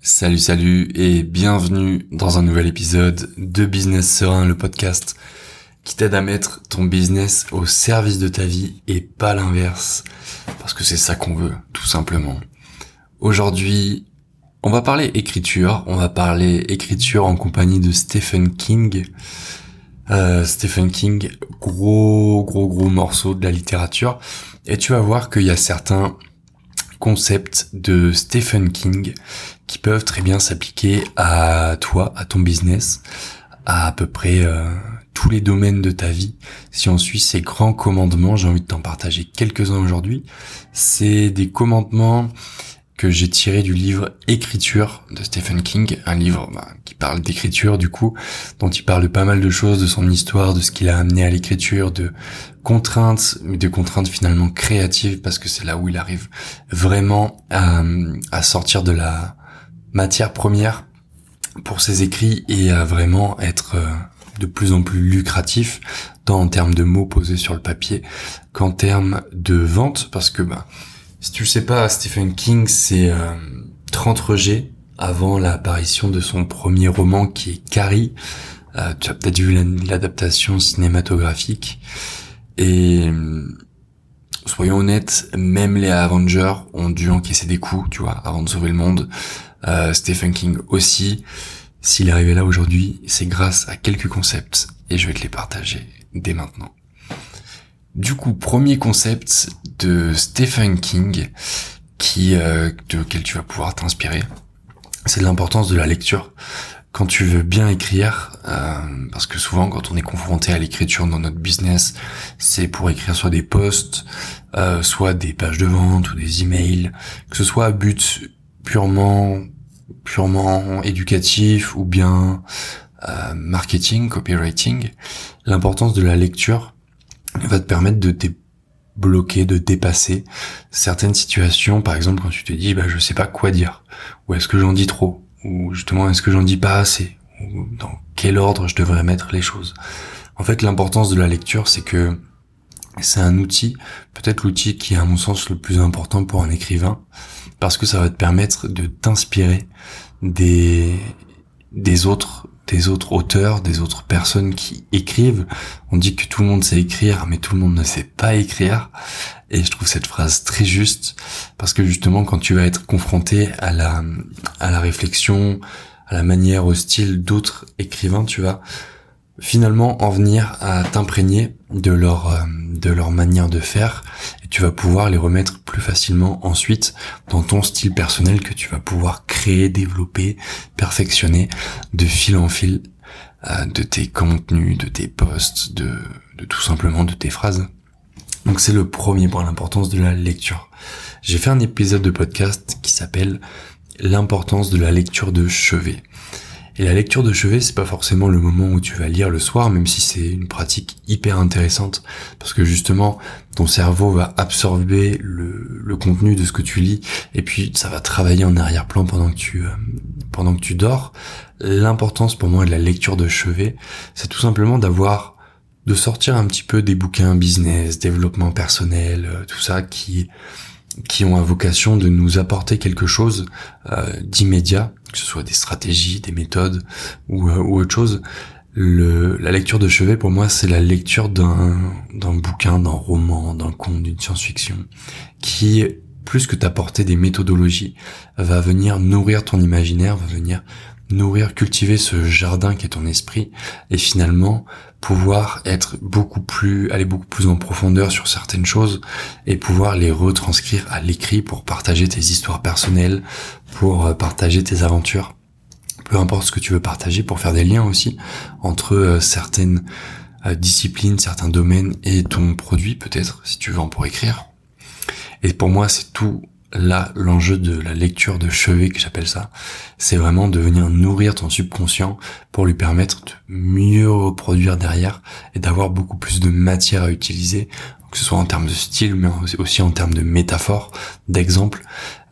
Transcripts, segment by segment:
Salut salut et bienvenue dans un nouvel épisode de Business Serein, le podcast qui t'aide à mettre ton business au service de ta vie et pas l'inverse. Parce que c'est ça qu'on veut, tout simplement. Aujourd'hui, on va parler écriture, on va parler écriture en compagnie de Stephen King. Euh, Stephen King, gros gros gros morceau de la littérature. Et tu vas voir qu'il y a certains concepts de Stephen King qui peuvent très bien s'appliquer à toi, à ton business, à à peu près euh, tous les domaines de ta vie. Si on suit ces grands commandements, j'ai envie de t'en partager quelques-uns aujourd'hui. C'est des commandements que j'ai tirés du livre Écriture de Stephen King, un livre bah, qui parle d'écriture du coup, dont il parle pas mal de choses, de son histoire, de ce qu'il a amené à l'écriture, de contraintes, mais de contraintes finalement créatives, parce que c'est là où il arrive vraiment à, à sortir de la matière première pour ses écrits et à vraiment être euh, de plus en plus lucratif, tant en termes de mots posés sur le papier qu'en termes de vente, parce que bah, si tu le sais pas, Stephen King, c'est euh, 30 rejets avant l'apparition de son premier roman qui est Carrie. Euh, tu as peut-être vu l'adaptation cinématographique. Et euh, soyons honnêtes, même les Avengers ont dû encaisser des coups, tu vois, avant de sauver le monde. Euh, Stephen King aussi. S'il est arrivé là aujourd'hui, c'est grâce à quelques concepts et je vais te les partager dès maintenant. Du coup, premier concept de Stephen King qui euh, de lequel tu vas pouvoir t'inspirer, c'est l'importance de la lecture. Quand tu veux bien écrire, euh, parce que souvent quand on est confronté à l'écriture dans notre business, c'est pour écrire soit des posts, euh, soit des pages de vente ou des emails, que ce soit à but purement purement éducatif ou bien euh, marketing, copywriting, l'importance de la lecture va te permettre de débloquer, de dépasser certaines situations. Par exemple, quand tu te dis, bah, je sais pas quoi dire, ou est-ce que j'en dis trop, ou justement, est-ce que j'en dis pas assez, ou dans quel ordre je devrais mettre les choses. En fait, l'importance de la lecture, c'est que c'est un outil, peut-être l'outil qui est à mon sens le plus important pour un écrivain, parce que ça va te permettre de t'inspirer des des autres des autres auteurs, des autres personnes qui écrivent. On dit que tout le monde sait écrire, mais tout le monde ne sait pas écrire. Et je trouve cette phrase très juste parce que justement, quand tu vas être confronté à la à la réflexion, à la manière, au style d'autres écrivains, tu vas finalement en venir à t'imprégner de leur euh, de leur manière de faire et tu vas pouvoir les remettre plus facilement ensuite dans ton style personnel que tu vas pouvoir créer, développer, perfectionner de fil en fil euh, de tes contenus, de tes posts, de, de tout simplement de tes phrases. Donc c'est le premier point, l'importance de la lecture. J'ai fait un épisode de podcast qui s'appelle l'importance de la lecture de chevet. Et la lecture de chevet, c'est pas forcément le moment où tu vas lire le soir, même si c'est une pratique hyper intéressante, parce que justement, ton cerveau va absorber le, contenu de ce que tu lis, et puis ça va travailler en arrière-plan pendant que tu euh, pendant que tu dors. L'importance pour moi de la lecture de chevet, c'est tout simplement d'avoir de sortir un petit peu des bouquins business, développement personnel, euh, tout ça qui qui ont à vocation de nous apporter quelque chose euh, d'immédiat, que ce soit des stratégies, des méthodes ou, euh, autre chose. La lecture de chevet, pour moi, c'est la lecture d'un bouquin, d'un roman, d'un conte, d'une science-fiction, qui, plus que t'apporter des méthodologies, va venir nourrir ton imaginaire, va venir nourrir, cultiver ce jardin qui est ton esprit, et finalement pouvoir être beaucoup plus, aller beaucoup plus en profondeur sur certaines choses et pouvoir les retranscrire à l'écrit pour partager tes histoires personnelles, pour euh, partager tes aventures, peu importe ce que tu veux partager, pour faire des liens aussi entre euh, certaines euh, disciplines, certains domaines et ton produit peut-être, si tu en pour écrire. Et pour moi, c'est tout là l'enjeu de la lecture de chevet que j'appelle ça, c'est vraiment de venir nourrir ton subconscient pour lui permettre de mieux reproduire derrière et d'avoir beaucoup plus de matière à utiliser, que ce soit en termes de style mais aussi en termes de métaphores, d'exemples,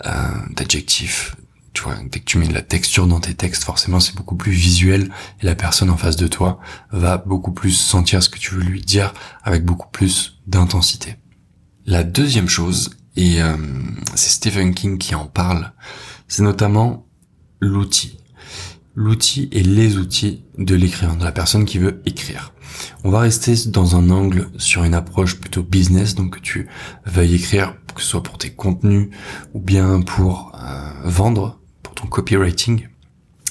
euh, d'adjectifs. Tu vois, dès que tu mets de la texture dans tes textes, forcément c'est beaucoup plus visuel et la personne en face de toi va beaucoup plus sentir ce que tu veux lui dire avec beaucoup plus d'intensité. La deuxième chose, et euh, c'est Stephen King qui en parle, c'est notamment l'outil. L'outil et les outils de l'écrivain, de la personne qui veut écrire. On va rester dans un angle sur une approche plutôt business, donc tu veuilles écrire, que ce soit pour tes contenus ou bien pour euh, vendre, pour ton copywriting.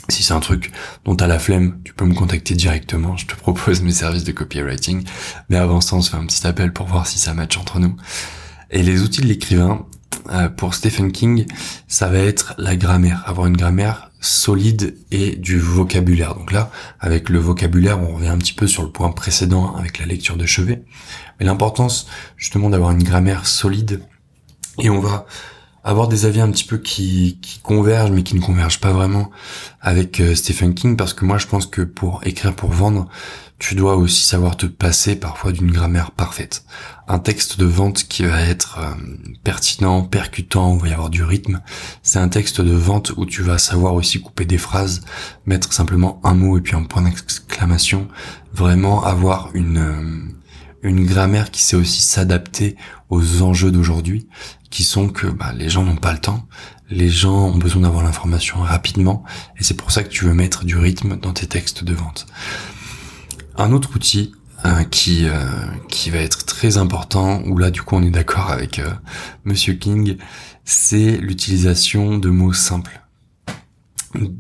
Si c'est un truc dont t'as la flemme, tu peux me contacter directement. Je te propose mes services de copywriting. Mais avant ça, on se fait un petit appel pour voir si ça match entre nous. Et les outils de l'écrivain, euh, pour Stephen King, ça va être la grammaire. Avoir une grammaire solide et du vocabulaire. Donc là, avec le vocabulaire, on revient un petit peu sur le point précédent avec la lecture de chevet. Mais l'importance, justement, d'avoir une grammaire solide. Et on va avoir des avis un petit peu qui, qui convergent mais qui ne convergent pas vraiment avec euh, Stephen King parce que moi je pense que pour écrire pour vendre tu dois aussi savoir te passer parfois d'une grammaire parfaite. Un texte de vente qui va être euh, pertinent, percutant, où il va y avoir du rythme, c'est un texte de vente où tu vas savoir aussi couper des phrases, mettre simplement un mot et puis un point d'exclamation, vraiment avoir une euh, une grammaire qui sait aussi s'adapter aux enjeux d'aujourd'hui, qui sont que bah, les gens n'ont pas le temps, les gens ont besoin d'avoir l'information rapidement, et c'est pour ça que tu veux mettre du rythme dans tes textes de vente. Un autre outil euh, qui euh, qui va être très important, où là du coup on est d'accord avec euh, Monsieur King, c'est l'utilisation de mots simples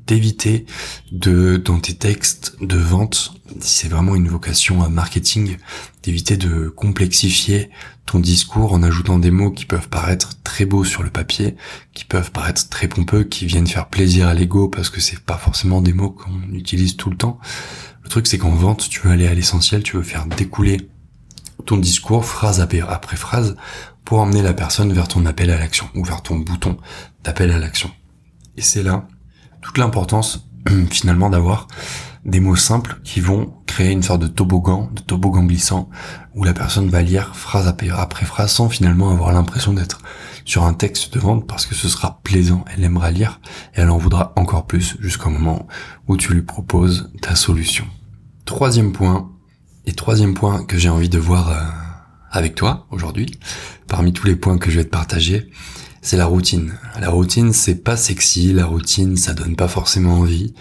d'éviter de dans tes textes de vente si c'est vraiment une vocation à marketing d'éviter de complexifier ton discours en ajoutant des mots qui peuvent paraître très beaux sur le papier qui peuvent paraître très pompeux qui viennent faire plaisir à l'ego parce que c'est pas forcément des mots qu'on utilise tout le temps. Le truc c'est qu'en vente tu veux aller à l'essentiel tu veux faire découler ton discours phrase après phrase pour emmener la personne vers ton appel à l'action ou vers ton bouton d'appel à l'action. Et c'est là toute l'importance finalement d'avoir des mots simples qui vont créer une sorte de toboggan, de toboggan glissant, où la personne va lire phrase après phrase sans finalement avoir l'impression d'être sur un texte de vente parce que ce sera plaisant, elle aimera lire et elle en voudra encore plus jusqu'au moment où tu lui proposes ta solution. Troisième point, et troisième point que j'ai envie de voir euh, avec toi aujourd'hui, parmi tous les points que je vais te partager, c'est la routine. La routine, c'est pas sexy, la routine, ça donne pas forcément envie,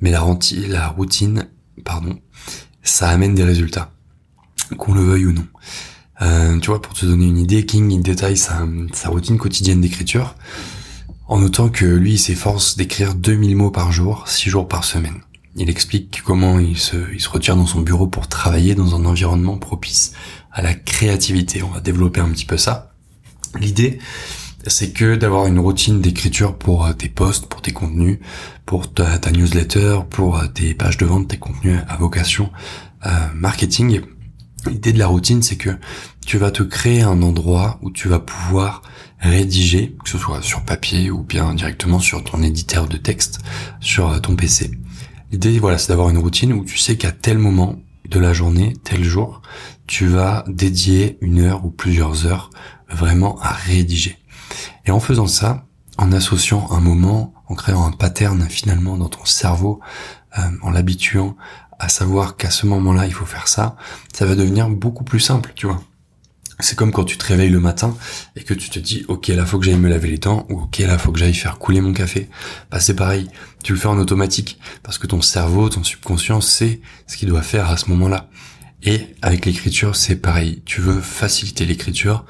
mais la, routine, pardon, ça amène des résultats, qu'on le veuille ou non. Euh, tu vois, pour te donner une idée, King il détaille sa, sa routine quotidienne d'écriture, en notant que lui, il s'efforce d'écrire 2000 mots par jour, 6 jours par semaine. Il explique comment il se, il se retire dans son bureau pour travailler dans un environnement propice à la créativité. On va développer un petit peu ça. L'idée, c'est que d'avoir une routine d'écriture pour euh, tes posts, pour tes contenus, pour ta, newsletter, pour euh, tes pages de vente, tes contenus à vocation euh, marketing. L'idée de la routine, c'est que tu vas te créer un endroit où tu vas pouvoir rédiger, que ce soit sur papier ou bien directement sur ton éditeur de texte, sur ton PC. L'idée, voilà, c'est d'avoir une routine où tu sais qu'à tel moment de la journée, tel jour, tu vas dédier une heure ou plusieurs heures vraiment à rédiger. Et en faisant ça, en associant un moment, en créant un pattern finalement dans ton cerveau, euh, en l'habituant à savoir qu'à ce moment-là, il faut faire ça, ça va devenir beaucoup plus simple, tu vois. C'est comme quand tu te réveilles le matin et que tu te dis ok là faut que j'aille me laver les dents ou ok là faut que j'aille faire couler mon café. Bah c'est pareil, tu le fais en automatique parce que ton cerveau, ton subconscient sait ce qu'il doit faire à ce moment-là. Et avec l'écriture c'est pareil, tu veux faciliter l'écriture,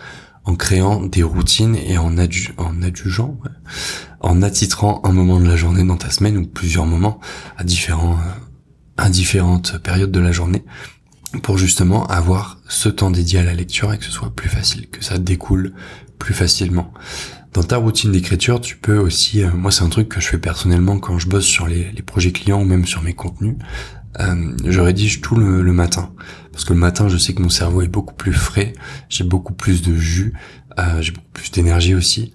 en créant des routines et en, en adjugeant, en attitrant un moment de la journée dans ta semaine ou plusieurs moments à différents, à différentes périodes de la journée pour justement avoir ce temps dédié à la lecture et que ce soit plus facile, que ça découle plus facilement. Dans ta routine d'écriture, tu peux aussi, euh, moi c'est un truc que je fais personnellement quand je bosse sur les, les projets clients ou même sur mes contenus, euh, je rédige tout le, matin. Parce que le matin, je sais que mon cerveau est beaucoup plus frais, j'ai beaucoup plus de jus, euh, j'ai beaucoup plus d'énergie aussi,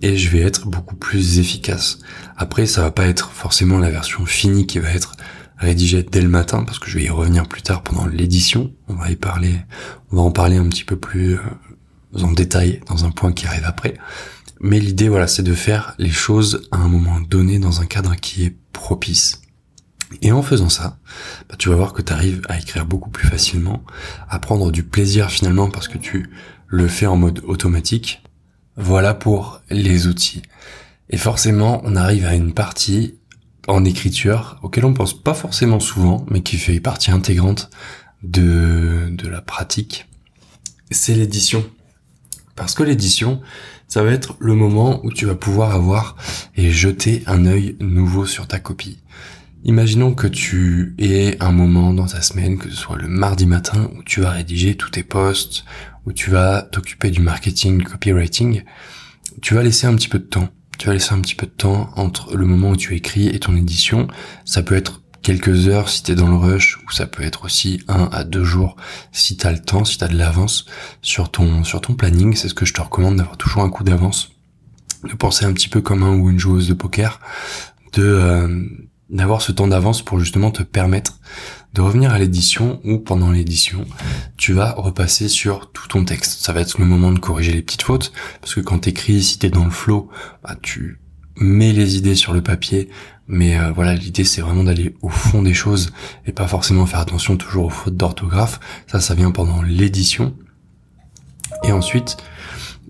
et je vais être beaucoup plus efficace. Après, ça va pas être forcément la version finie qui va être rédigée dès le matin, parce que je vais y revenir plus tard pendant l'édition. On va y parler, on va en parler un petit peu plus euh, en détail dans un point qui arrive après. Mais l'idée, voilà, c'est de faire les choses à un moment donné dans un cadre qui est propice. Et en faisant ça, bah, tu vas voir que tu arrives à écrire beaucoup plus facilement, à prendre du plaisir finalement parce que tu le fais en mode automatique. Voilà pour les outils. Et forcément, on arrive à une partie en écriture auquel on pense pas forcément souvent, mais qui fait partie intégrante de, de la pratique, c'est l'édition. Parce que l'édition, ça va être le moment où tu vas pouvoir avoir et jeter un œil nouveau sur ta copie. Imaginons que tu aies un moment dans ta semaine, que ce soit le mardi matin, où tu vas rédiger tous tes posts, où tu vas t'occuper du marketing, du copywriting. Tu vas laisser un petit peu de temps. Tu vas laisser un petit peu de temps entre le moment où tu écris et ton édition. Ça peut être quelques heures si t'es dans le rush, ou ça peut être aussi un à deux jours si t'as le temps, si t'as de l'avance sur ton, sur ton planning. C'est ce que je te recommande d'avoir toujours un coup d'avance. De penser un petit peu comme un ou une joueuse de poker. De, euh, d'avoir ce temps d'avance pour justement te permettre de revenir à l'édition ou pendant l'édition, tu vas repasser sur tout ton texte. Ça va être le moment de corriger les petites fautes parce que quand t'écris, si t'es dans le flow, bah, tu mets les idées sur le papier, mais euh, voilà, l'idée c'est vraiment d'aller au fond des choses et pas forcément faire attention toujours aux fautes d'orthographe. Ça, ça vient pendant l'édition. Et ensuite,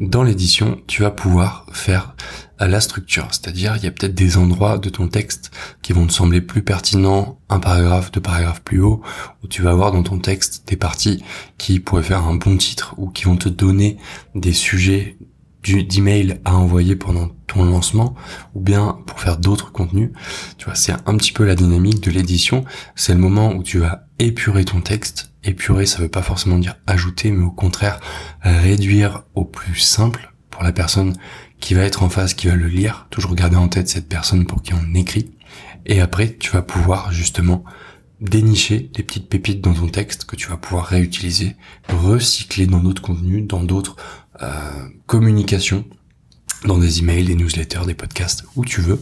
dans l'édition, tu vas pouvoir faire la structure. C'est-à-dire, il y a peut-être des endroits de ton texte qui vont te sembler plus pertinents, un paragraphe, deux paragraphes plus haut, où tu vas avoir dans ton texte des parties qui pourraient faire un bon titre ou qui vont te donner des sujets d'email à envoyer pendant ton lancement ou bien pour faire d'autres contenus. Tu vois, c'est un petit peu la dynamique de l'édition. C'est le moment où tu vas épurer ton texte. Épurer, ça veut pas forcément dire ajouter, mais au contraire, réduire au plus simple pour la personne qui va être en face, qui va le lire, toujours garder en tête cette personne pour qui on écrit. Et après, tu vas pouvoir justement dénicher des petites pépites dans ton texte que tu vas pouvoir réutiliser, recycler dans d'autres contenus, dans d'autres euh, communications, dans des emails, des newsletters, des podcasts, où tu veux.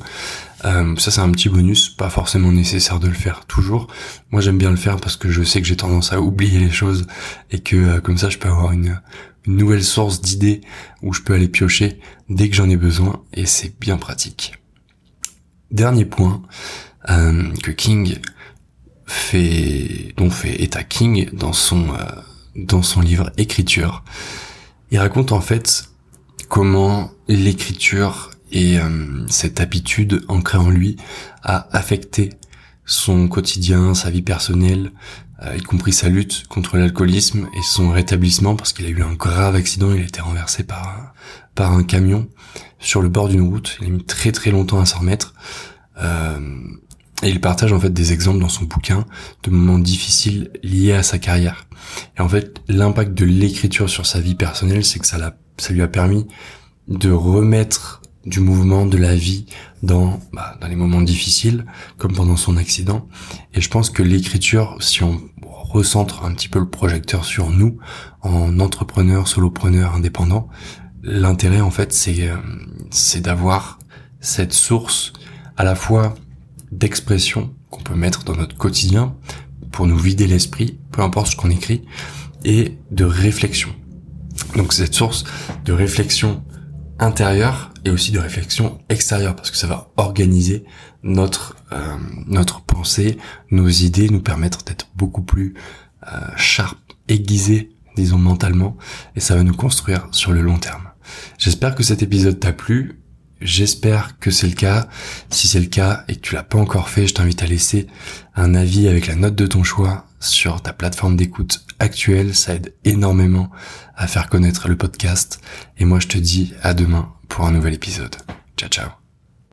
Euh, ça c'est un petit bonus, pas forcément nécessaire de le faire toujours. Moi j'aime bien le faire parce que je sais que j'ai tendance à oublier les choses et que euh, comme ça je peux avoir une, une nouvelle source d'idées où je peux aller piocher dès que j'en ai besoin et c'est bien pratique. Dernier point euh, que King fait, dont fait état King dans son euh, dans son livre Écriture. Il raconte en fait comment l'écriture et euh, cette habitude ancrée en lui a affecté son quotidien, sa vie personnelle, euh, y compris sa lutte contre l'alcoolisme et son rétablissement parce qu'il a eu un grave accident, il a été renversé par un, par un camion sur le bord d'une route, il a mis très très longtemps à s'en remettre. Euh, et il partage en fait des exemples dans son bouquin de moments difficiles liés à sa carrière. Et en fait, l'impact de l'écriture sur sa vie personnelle, c'est que ça, l'a, ça lui a permis de remettre du mouvement, de la vie dans, bah, dans les moments difficiles, comme pendant son accident. Et je pense que l'écriture, si on recentre un petit peu le projecteur sur nous, en entrepreneur, solopreneur, indépendant, l'intérêt en fait c'est euh, c'est d'avoir cette source à la fois d'expression qu'on peut mettre dans notre quotidien pour nous vider l'esprit, peu importe ce qu'on écrit, et de réflexion. Donc cette source de réflexion intérieure et aussi de réflexion extérieure parce que ça va organiser notre euh, notre pensée, nos idées, nous permettre d'être beaucoup plus euh, sharp, aiguisé, disons mentalement, et ça va nous construire sur le long terme. J'espère que cet épisode t'a plu. J'espère que c'est le cas. Si c'est le cas et que tu l'as pas encore fait, je t'invite à laisser un avis avec la note de ton choix sur ta plateforme d'écoute actuelle. Ça aide énormément à faire connaître le podcast. Et moi, je te dis à demain pour un nouvel épisode. Ciao, ciao.